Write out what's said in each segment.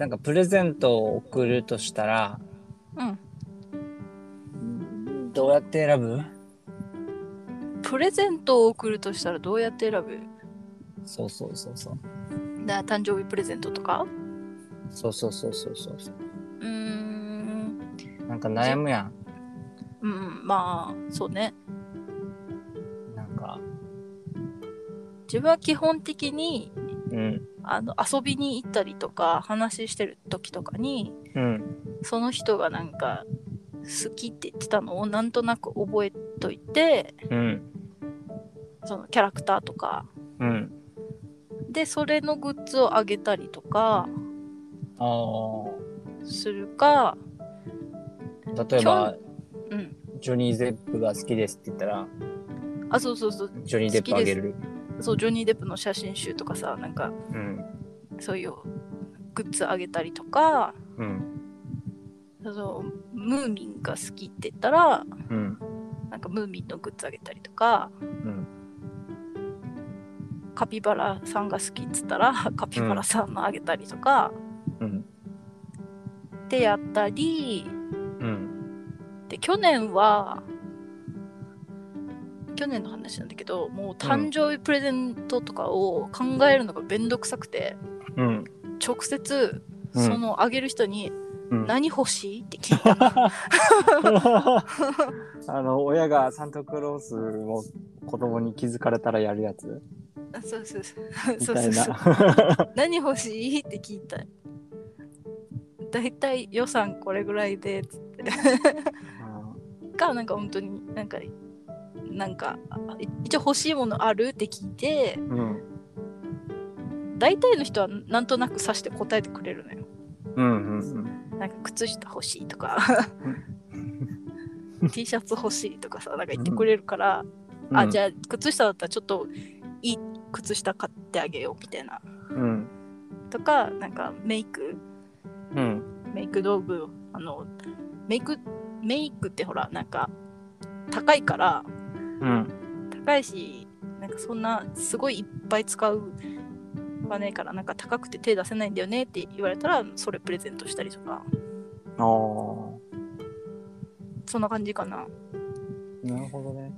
なんかプレゼントを送るとしたら、うんどうやって選ぶ？プレゼントを送るとしたらどうやって選ぶ？そうそうそうそう。だ誕生日プレゼントとか？そうそうそうそうそうそう。うーんなんか悩むやん。うんまあそうねなんか、自分は基本的にうん。あの遊びに行ったりとか話してる時とかにうん。その人がなんか好きって言ってたのをなんとなく覚えといてうん。そのキャラクターとかうん。でそれのグッズをあげたりとかああ。するか例えば、うんジョニー・デップが好きですって言ったら、あそうそうそうジョニー・デップあげる。そうジョニー・デップの写真集とかさなんかうん。そういうグッズあげたりとかうん。そうムーミンが好きって言ったらうん。なんかムーミンのグッズあげたりとかうん。カピバラさんが好きっつったら カピバラさんのあげたりとか、うん。ってやったりうん。で去年は去年の話なんだけどもう誕生日プレゼントとかを考えるのがめんどくさくて、うん。直接うん。そのあげる人にうん「何欲しい?」って聞いた、あの、親がサンタクロースを子供に気づかれたらやるやつ？あそうそうそう。そうそう。何欲しいって聞いただい。たい予算これぐらいでつって。かなんか本当になんかなんかあ一応欲しいものあるって聞いてうん。大体の人はなんとなく指して答えてくれるのようん。うん。なんか靴下欲しいとか T シャツ欲しいとかさなんか言ってくれるから、あじゃゃあ靴下だったらちょっといい靴下買ってあげようみたいなうん。とかなんかメイクうん。メイク道具あのメイクメイクってほらなんか高いからうん。高いしなんかそんなすごいいっぱい使うはねえからなんか高くて手出せないんだよねって言われたらそれプレゼントしたりとかああ。そんな感じかななるほどね。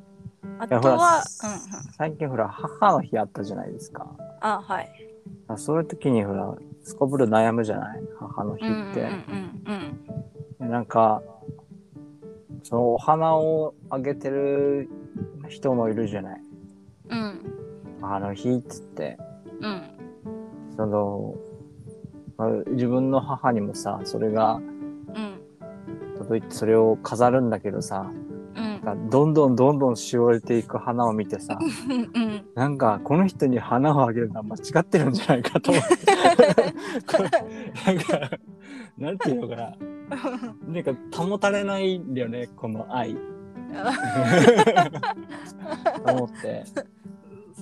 あとはうんうん最近ほら、母の日あったじゃないですか。あはいあそういう時にほら、すこぶる悩むじゃない？母の日って。うなんか、そのお花をあげてる人もいるじゃない？うん母の日っつって。うんその、まあ自分の母にもさ、それがうん届いて、それを飾るんだけどさ、かどんどんどんどんしおれていく花を見てさ、うんなんかこの人に花をあげるのは間違ってるんじゃないかと思って。なんか、なんていうのかな。なんか保たれないんだよね、この愛。思って。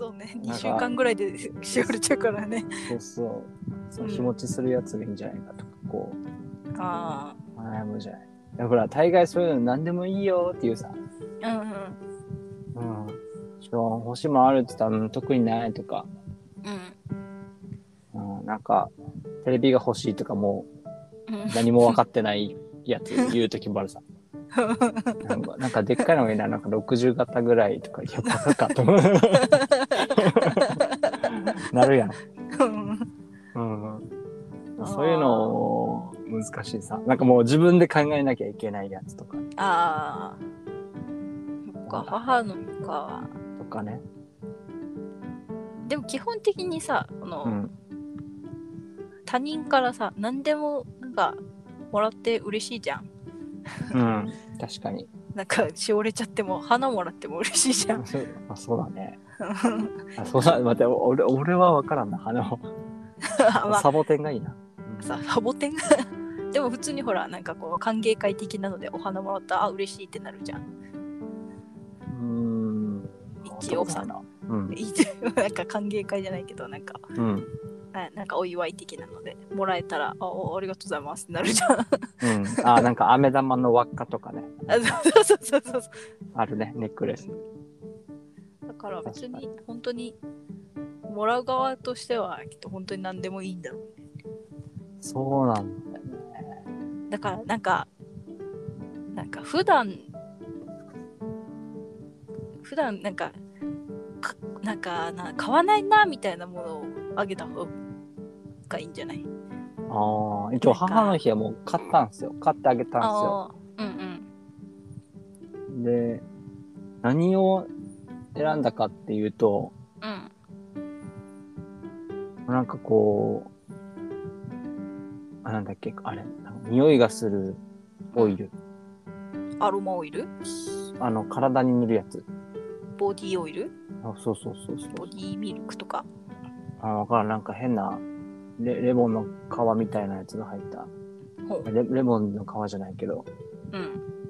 そうね。2なんか週間ぐらいでしおれちゃうからね。そうそう。そ日持ちするやつがいいんじゃないかとか、こあう、悩むじゃない。だから、大概そういうの何でもいいよっていうさ、あうんうん。うん。ちょ欲しいもんあるって言っ特にないとか、うん。うん、なんか、テレビが欲しいとかもうん。う何も分かってないやつ言うときもあるさ。なんか、なんかでっかいのがいいな、なんか60型ぐらいとか、いや、バカかと。なるやん。うん。そういうの難しいさ。なんかもう自分で考えなきゃいけないやつとか、ああそっか母の日かとかね。でも基本的にさこの、うん。他人からさ何でもなんかもらって嬉しいじゃんうん。確かに。なんかしおれちゃっても花もらっても嬉しいじゃんそうあそうだね。あそうだ、待って、俺俺は分からんな、花を。まあサボテンがいいな。さサボテン？でも普通にほらなんかこう歓迎会的なのでお花もらったらあ嬉しいってなるじゃんうん。一応さそうん。いいなんか歓迎会じゃないけどなんかうん。ななんかお祝い的なのでもらえたらあおありがとうございますってなるじゃんうん。あ、なんか飴玉の輪っかとかね。あそうそうそうそうあるね、ネックレス。だから別に本当にもらう側としてはきっと本当に何でもいいんだろうそうなんだよね。だからなんかなんか普段普段なんかかなんかな買わないなみたいなものをあげた方がいいんじゃない？ああ、一応母の日はもう買ったんですよ。買ってあげたんですよ。うんうんで、何を選んだかっていうと、うんなんかこう、あ、なんだっけ、あれ、匂いがするオイル。アロマオイル？あの、体に塗るやつ。ボディオイル？あそうそうそうそう。ボディミルクとか？あ、わからん。なんか変なレ、レモンの皮みたいなやつが入った。ほう。レレモンの皮じゃないけど、うん。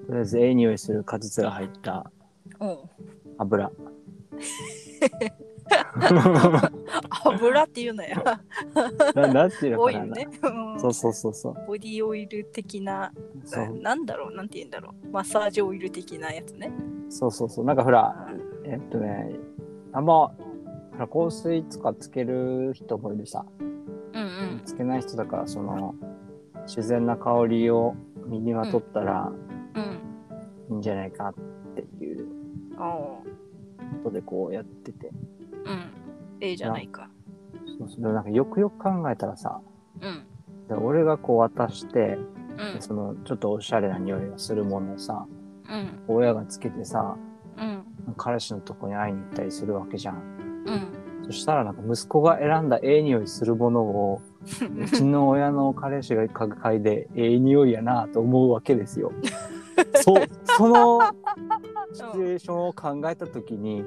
とりあえずええ匂いする果実が入ったおう。油。油っていうのやななんていうのオかな。ね、うん。そうそうそうそう。ボディオイル的な。そう。なんだろう？なんて言うんだろう？マッサージオイル的なやつね。そうそうそう。なんかほら、えっとね、あんま、ほら香水とかつける人もいるさ。うんうん。つけない人だから、その、自然な香りを身にまとったらうん。いいんじゃないかっていうことでこうやってて。うん。ええじゃないか。そうそう。でもなんかよくよく考えたらさ、うん。で俺がこう渡して、うん。そのちょっとおしゃれな匂いがするものをさ、うん。親がつけてさ、うん。彼氏のとこに会いに行ったりするわけじゃん。うんそしたらなんか息子が選んだええ匂いするものを、うちの親の彼氏が嗅いでええ匂いやなと思うわけですよ。そその シチュエーションを考えたときに、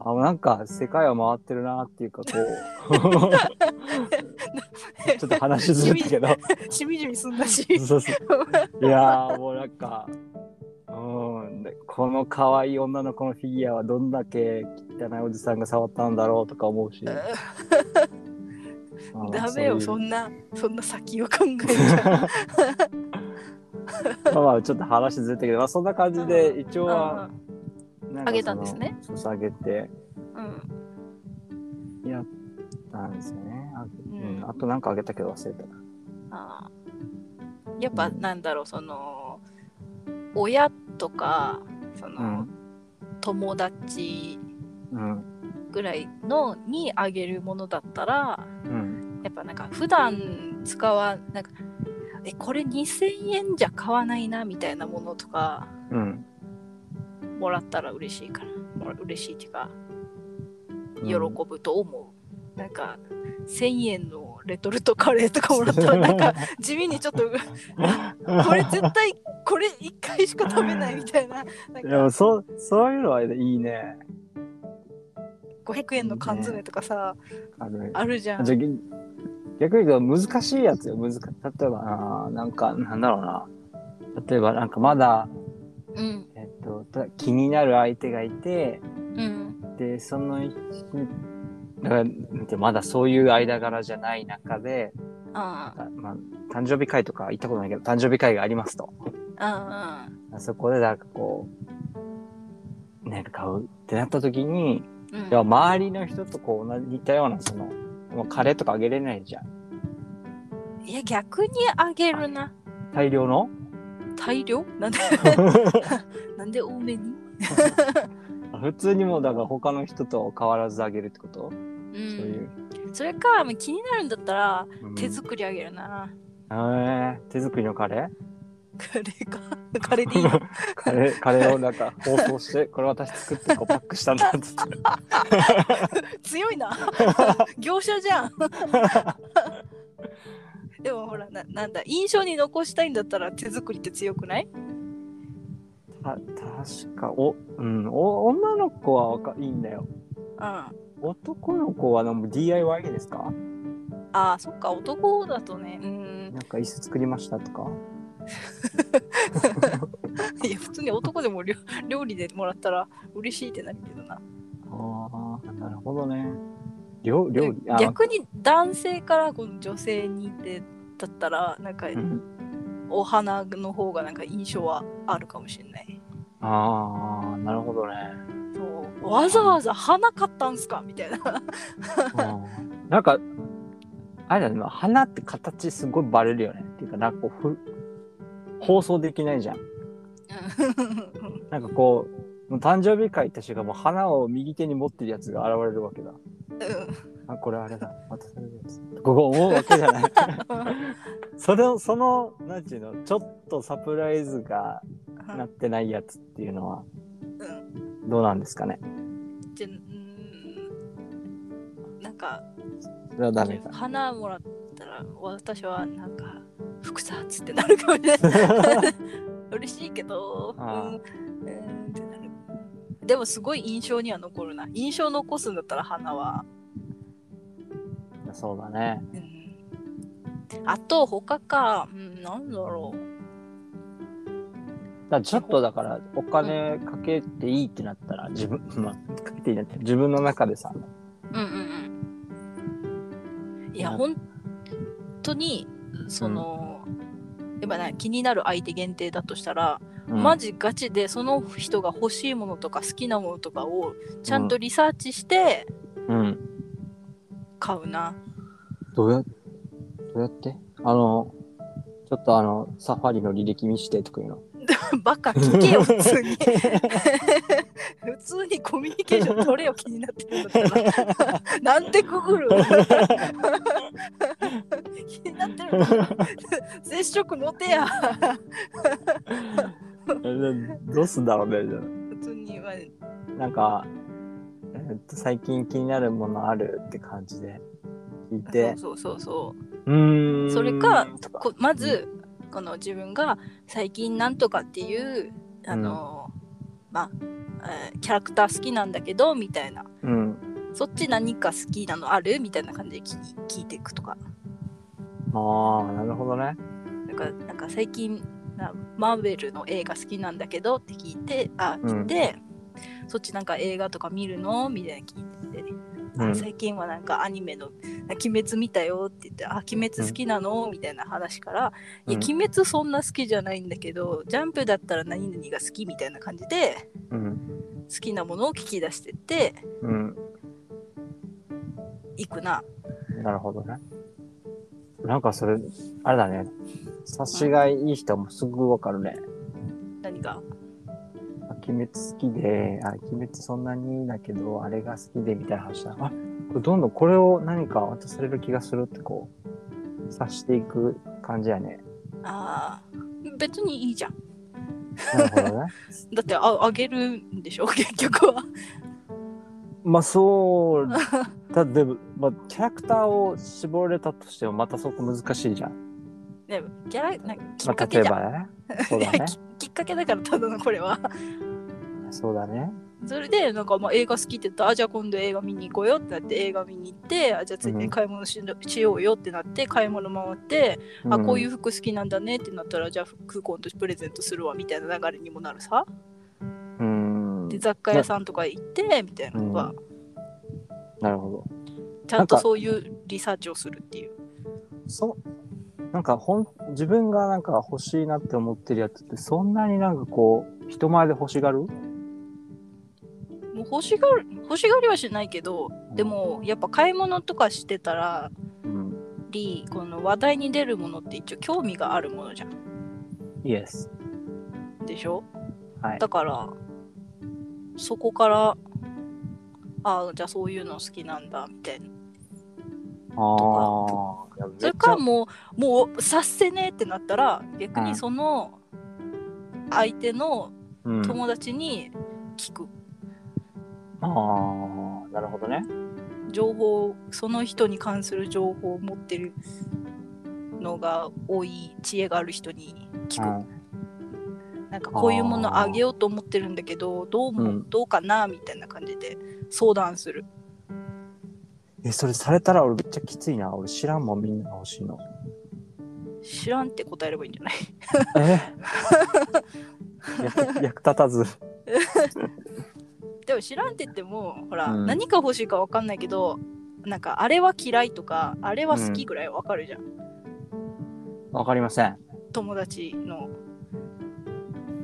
あなんか世界は回ってるなっていうかこうちょっと話ずれたけど。しみじみすんだし。いやーもうなんかうんでこの可愛い女の子のフィギュアはどんだけ汚いおじさんが触ったんだろうとか思うし、まあ ダメよそんなそんな先を考えちゃ まあまあちょっと話ずれたけど、まあ、そんな感じで一応はあげたんですね。そうあげて。うん。やったんですよね。あ,、ううん。ん、あとなんかあげたけど忘れた。なあ。ーやっぱなんだろうその親とかその、うん。友達うん。ぐらいのにあげるものだったらうん。やっぱなんか普段使わなんかえこれ2000円じゃ買わないなみたいなものとかうん。もらったら嬉しいから。嬉しいっていうかうん。喜ぶと思う、なんか1000円のレトルトカレーとかもらったらなんか地味にちょっとこれ絶対これ1回しか食べないみたいないやそうそういうのはいいね。500円の缶詰とかさある。あるじゃん。じゃ逆に言うと難しいやつよ難し例えばななんかなんだろうな。例えばなんかまだ、うん。えっと、た気になる相手がいてうん。でその人だからまだそういう間柄じゃない中で、ああまあ、誕生日会とか行ったことないけど誕生日会がありますと。あそこでなんかこうなんか買うってなった時にうん。うんいや周りの人とこう同じ似たようなそのもうカレーとかあげれないじゃん。いや逆にあげるな。大量の？大量？なんで？なんで多めに？普通にもうだから他の人と変わらずあげるってこと、うんそういう、それかまあ気になるんだったらうん。手作りあげるな、えー、手作りのカレカレーか？カレーでいい カレーカレーをなんか包装してこれ私作ってこうパックしたんだっつって。強いな。業者じゃん。でもほらななんだ印象に残したいんだったら手作りって強くない？た確かお、うん、お女の子はわかいいんだよ。うん。あ男の子はなんも DIY ですか？あそっか男だとねうん。なんか椅子作りましたとか。いや普通に男でも料 料理でもらったら嬉しいってなるけどな。ああなるほどね。料料理あ逆に男性からこの女性にってだったらなんかうん。お花の方がなんか印象はあるかもしれない。ああなるほどねそうわざわざ花買ったんすか？みたいなうんなんかあれだね、まあ花って形すごいバレるよね。っていうか、なんかこうふ、放送できないじゃん。なんかこう、もう誕生日会って瞬間もう花を右手に持ってるやつが現れるわけだ。あ、これあれだ。渡されるやつ。ここ思うわけじゃない。その、その、なんちゅうの、ちょっとサプライズがなってないやつっていうのは、どうなんですかね。じゃうん。なんかそれはダメか。花もらったら私はなんか福さってなるかもしれない。嬉しいけどうん。ってなる。でもすごい印象には残るな。印象残すんだったら花は、そうだね。うん、あと他か。うんなんだろうだちょっとだから、お金かけていいってなったら、自分、まあ、かけていいなって、自分の中でさ、うんうんうん。いや本当にその、やっぱね気になる相手限定だとしたら、うん。マジガチでその人が欲しいものとか好きなものとかをちゃんとリサーチしてうん。買うな。どうや、どうやって？あの、ちょっとあの、サファリの履歴見してとかいうの。バカ聞けよ普通に。普通にコミュニケーション取れよ気になってるんだったら。なんてググる？気になってる接触のてや。どうすんだろうね、じゃ普通にまああなんか、えっと、最近気になるものあるって感じで聞いて、そうそうそうそう。うーん。それかこまずこの自分が最近なんとかっていうあの、まあ、えーキャラクター好きなんだけどみたいな。うん。そっち何か好きなのあるみたいな感じで聞聞いていくとか。ああ、なるほどね。なんかなんか最近なマーベルの映画好きなんだけどって聞いてあうん。聞いて、そっちなんか映画とか見るの？みたいな聞いうん最近はなんかアニメの「鬼滅見たよ」って言って「あ鬼滅好きなの?」みたいな話から「いやうん鬼滅そんな好きじゃないんだけどジャンプだったら何々が好き」みたいな感じでうん。好きなものを聞き出してってうん。いくな。なるほどね。なんかそれ、あれだね。察しがいい人もすぐわかるね。何が？あ鬼滅好きで、あ、鬼滅そんなにだけど、あれが好きでみたいな話だ。あ、どんどんこれを何か渡される気がするってこう、察していく感じやね。あー別にいいじゃん。なるほどね。だってああげるんでしょ？結局は。まあそう、だでも、まあ、キャラクターを絞れたとしてもまたそこ難しいじゃん。ねキャラなんかきまあっかけじゃん。例えばね。そうだね。ききっかけだからただのこれは。そうだね。それでなんかまあ映画好きって言ったらあじゃあ今度映画見に行こうよってなって映画見に行ってあじゃあついでに買い物し,、しようよってなって買い物回って、あこういう服好きなんだねってなったらじゃあ服今度プレゼントするわみたいな流れにもなるさ。うん。で雑貨屋さんとか行ってみたいなのが、なるほど。ちゃんとそういうリサーチをするっていう。そう。なんかほん、自分がなんか欲しいなって思ってるやつってそんなになんかこう、人前で欲しがる欲しがる欲しがりはしないけどでもやっぱ買い物とかしてたらうん。りこの話題に出るものって一応興味があるものじゃんイエス。でしょ？はい。だからそこからああじゃあそういうの好きなんだみたいなああ。それかもうもう察せねえってなったら逆にその相手のうん、友達に聞く、ああ、なるほどね。情報その人に関する情報を持ってるのが多い知恵がある人に聞く、うんなんかこういうものあげようと思ってるんだけどどうも、うんどうかなみたいな感じで相談するえ、それされたら俺めっちゃきついな。俺知らんもんみんなが欲しいの。知らんって答えればいいんじゃない？え？役役立たず。でも知らんって言ってもほら、うん何が欲しいか分かんないけどなんかあれは嫌いとかあれは好きぐらい分かるじゃん、わかりません。友達の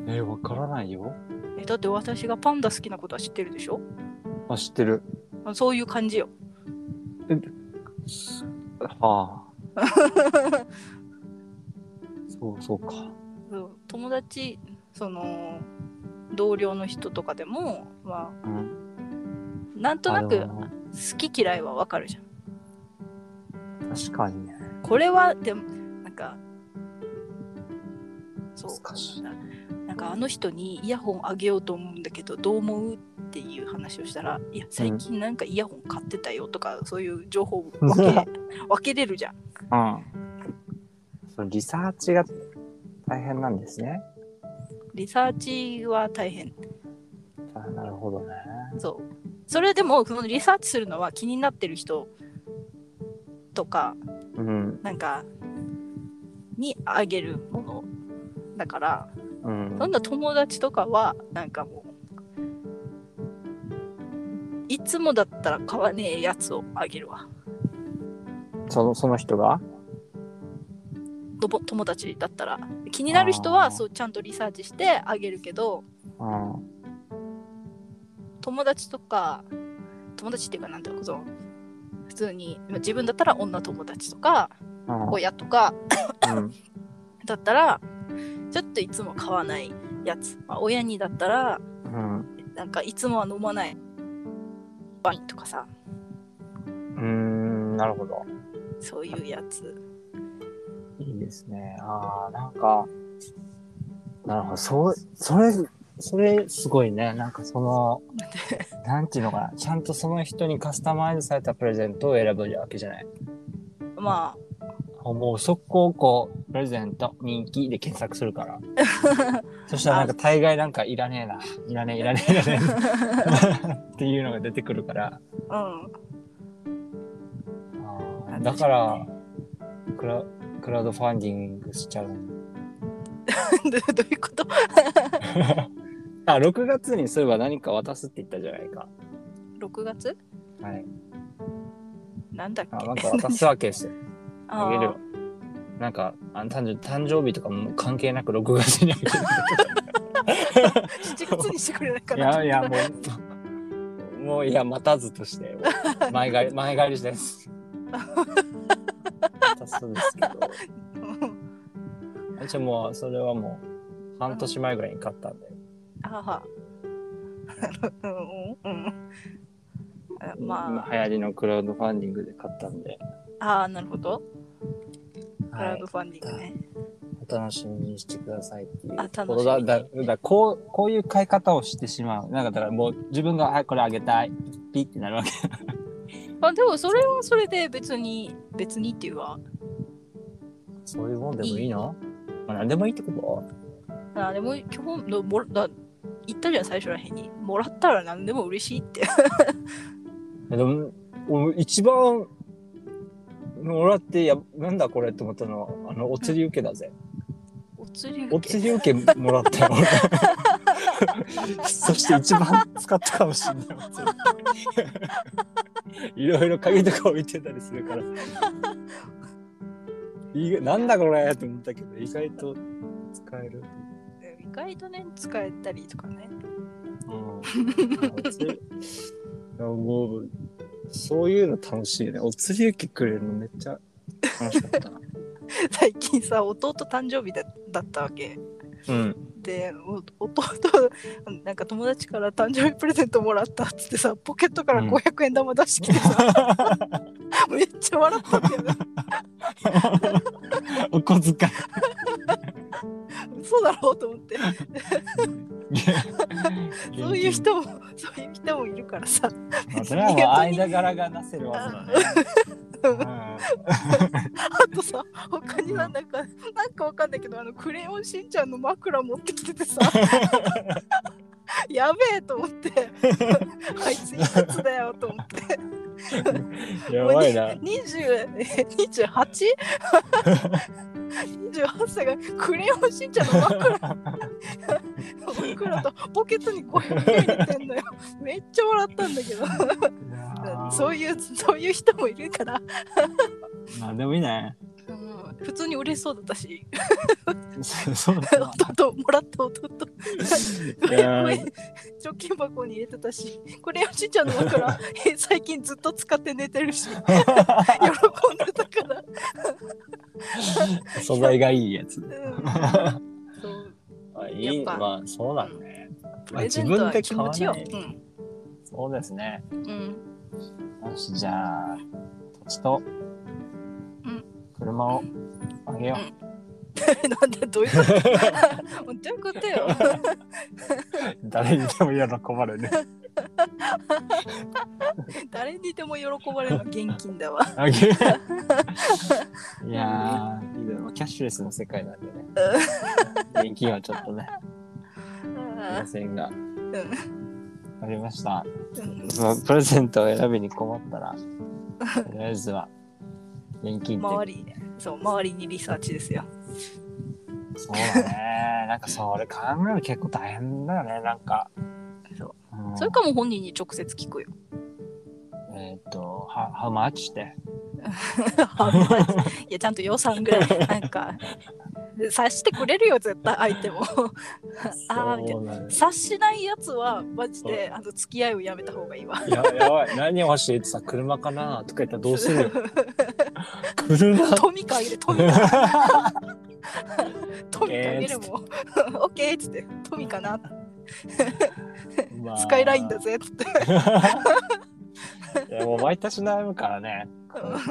え、わからないよ。えだって私がパンダ好きなことは知ってるでしょ？あ、知ってる。あそういう感じよはあ。そうそうか。そう友達その同僚の人とかでもまうん。あなんとなく好き嫌いはわかるじゃん確かにね。これはでもなんかそう難しいななんかあの人にイヤホンあげようと思うんだけどどう思うっていう話をしたらいや最近なんかイヤホン買ってたよとか、そういう情報を分け 分けれるじゃんうん。そのリサーチが大変なんですね。リサーチは大変あなるほどね。そうそれでもそのリサーチするのは気になってる人とかうん。なんかにあげるものだからうん。そんな友達とかはなんかもういつもだったら買わねえやつをあげるわそのその人が？友達だったら気になる人はそうちゃんとリサーチしてあげるけどうん。友達とか友達っていうかなんていうのその普通にまあ自分だったら女友達とかうん。親とかうん。だったらちょっといつも買わないやつ、まあ、親にだったらうん。なんかいつもは飲まないワインとかさうん。なるほど。そういうやついいですね。ああ、なんか、なるほど。そう、それ、それすごいね。なんかその、なんていうのかな。ちゃんとその人にカスタマイズされたプレゼントを選ぶわけじゃない。まもう速攻こう、プレゼント、人気で検索するから。そしたらなんか大概なんかいらねえな。いらねえ、いらねえ、いらねえ。っていうのが出てくるから。あうんあーだから、クラクラウドファンディングしちゃうの。ど どういうこと？あ、6月にそういえば何か渡すって言ったじゃないか。6月？はい。なんだっけ？あなんか渡すわけですよ。ああげるよ。なんか、あの誕生誕生日とかも関係なく6月にあげる。7月にしてくれないかいなやいや、もう、もういや、待たずとして、前帰り、前帰りです。渡すんですけど。一応もう、それはもう、半年前ぐらいに買ったんで。あはうんうんあま今流行りのクラウドファンディングで買ったんで。ああーなるほどクはいラウド。ファンディングね、お楽しみにしてくださいっていうあ楽しみだ。だだこう、こういう買い方をしてしまう。なんかだからもう自分が、はい、これあげたい。ピッてなるわけ。あでもそれはそれで別に別にっていうかそういうもんでもいいの？まあ、何でもいいってこあでも基本のもだ言ったじゃん最初らへんにもらったら何でも嬉しいってとでも、俺一番、もらって、いや、なんだこれって思ったのは、あの、お釣り受けだぜ。お釣り受け？お釣り受けもらったよ、俺。そして一番使ったかもしれない。お釣り いろいろ鍵とか置いてたりするから。いいなんだこれと思ったけど、意外と使える。意外とね使えたりとかねうん。もう、そういうの楽しいね。お釣り受けくれるのめっちゃ楽しかったな。最近さ弟誕生日だだったわけうん。でお弟 なんか友達から誕生日プレゼントもらったっつってさポケットからうん。500円玉出してきてさ、めっちゃ笑ったんだよ。ね お小遣い。嘘だろうと思って。そういう人もそういう人もいるからさ。まあ、それはもう間柄がなせる技だね。あとささなんかなんかわかんないけどあのクレヨンしんちゃんの枕持ってきててさ。やべえと思って。あいついくつだよと思って。うん、やばいな。28?28 歳がクレヨンしんちゃんの枕。枕とポケットに500円入れてんのよ。めっちゃ笑ったんだけど。そういうそういう人もいるから、まあでもいいね。うん、普通に嬉しそうだったし、そうだ。弟、もらった弟、いやー。貯金箱に入れてたし、これおじいちゃんのだから、え最近ずっと使って寝てるし、喜んでたから。素材がいいやつ。うん。そう。あいい。まあそうだね。プレゼントは気持ちよ。自分で買わうん。そうですね。うん。よし、じゃあ、土地と。うん車をあげよ なんでどういうこと？どういうことよ。う。誰にでも喜ばれる。誰にでも喜ばれる現金だわ。いやキャッシュレスの世界なんでね。現金はちょっとね、いませんが。うんわかりました。うんプレゼントを選びに困ったら、とりあえずは、現金。周りそう周りにリサーチですよ。そうだね。なんかそれ考えるの結構大変だよね。なんか。そううんそれかも本人に直接聞くよ。えーっと、は how much って。いやちゃんと予算ぐらいなんか察してくれるよ絶対相手も。あーみたいな察しないやつはマジであの付き合いをやめた方がいいわ。ややばい。何欲しいってさ、車かな？とか言ったらどうする？よ。車？トミカあげるトミカ。トミカあげるもん。オッケーっつってトミカな？まあスカイラインだ。ぜっつって。いや、もう毎年悩むからね。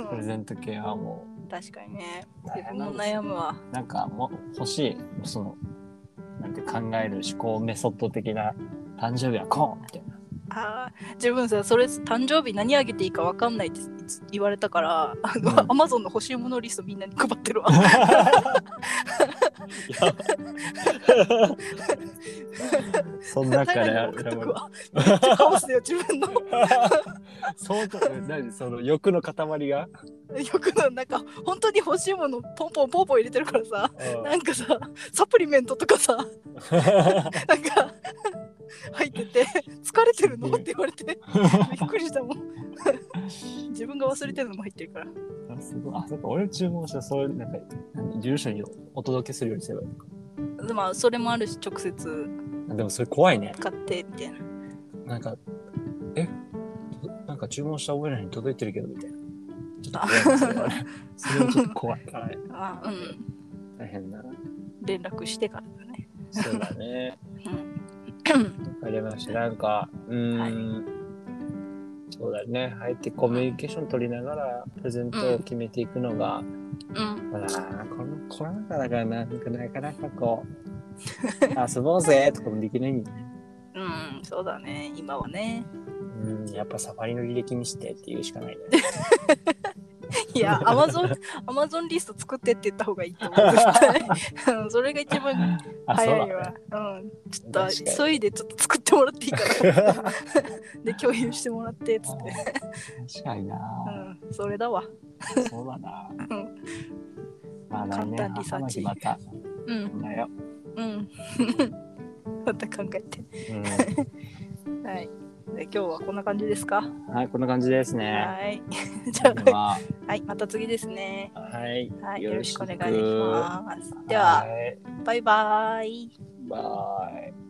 プレゼント系はも確かにね。自分の変なんですよ悩むわ。なんかもう欲しい、その、なんて考える思考メソッド的な誕生日はこうみたいな。あー自分さそれ誕生日何あげていいか分かんないって言われたからあの、うんアマゾンの欲しいものリストみんなに配ってるわ。その中でめっちゃカオスだよ自分の。そうか、何その欲の塊が、よくのなんか本当に欲しいものポンポンポンポン入れてるからさ。なんかさサプリメントとかさ。なんか入ってて疲れてるの？って言われて。びっくりしたもん。自分が忘れてるのも入ってるから。あすごい。あ、そっか、俺注文したそういう、なんか、何住所にお届けするようにすればいいのか。でまあそれもあるし直接あでもそれ怖いね。買ってみたいななんか、え？となんか注文した覚えないのに届いてるけど、みたいな。ちょっと怖いなそれはね。それはちょっと怖いからね。あうん大変だな。連絡してからだねそうだね。うんわかりました。なんか、うーん、そうだね。相手コミュニケーション取りながら、プレゼントを決めていくのが、うんまあ、このコロナ禍だからな、なんかなかなかこう、遊ぼうぜとかもできないんだよね。うんそうだね今はねうん、やっぱサファリの履歴にしてっていうしかないね。いや、アマゾン、アマゾンリスト作ってって言った方がいいと思う。それが一番早いわ。うん。ちょっと急いでちょっと作ってもらっていいかな。で、共有してもらってっつって。確かにな、うん、それだわ。そうだな。うんまあ簡単リサーチまた、うん、だよ。うん。また考えて。うはい。で今日はこんな感じですか？ん、はい、こんな感じですね。はい。じゃあ、はい、また次ですね。はい、はい、よろしくお願いしす。ます。では、はいバイバイ。バイ。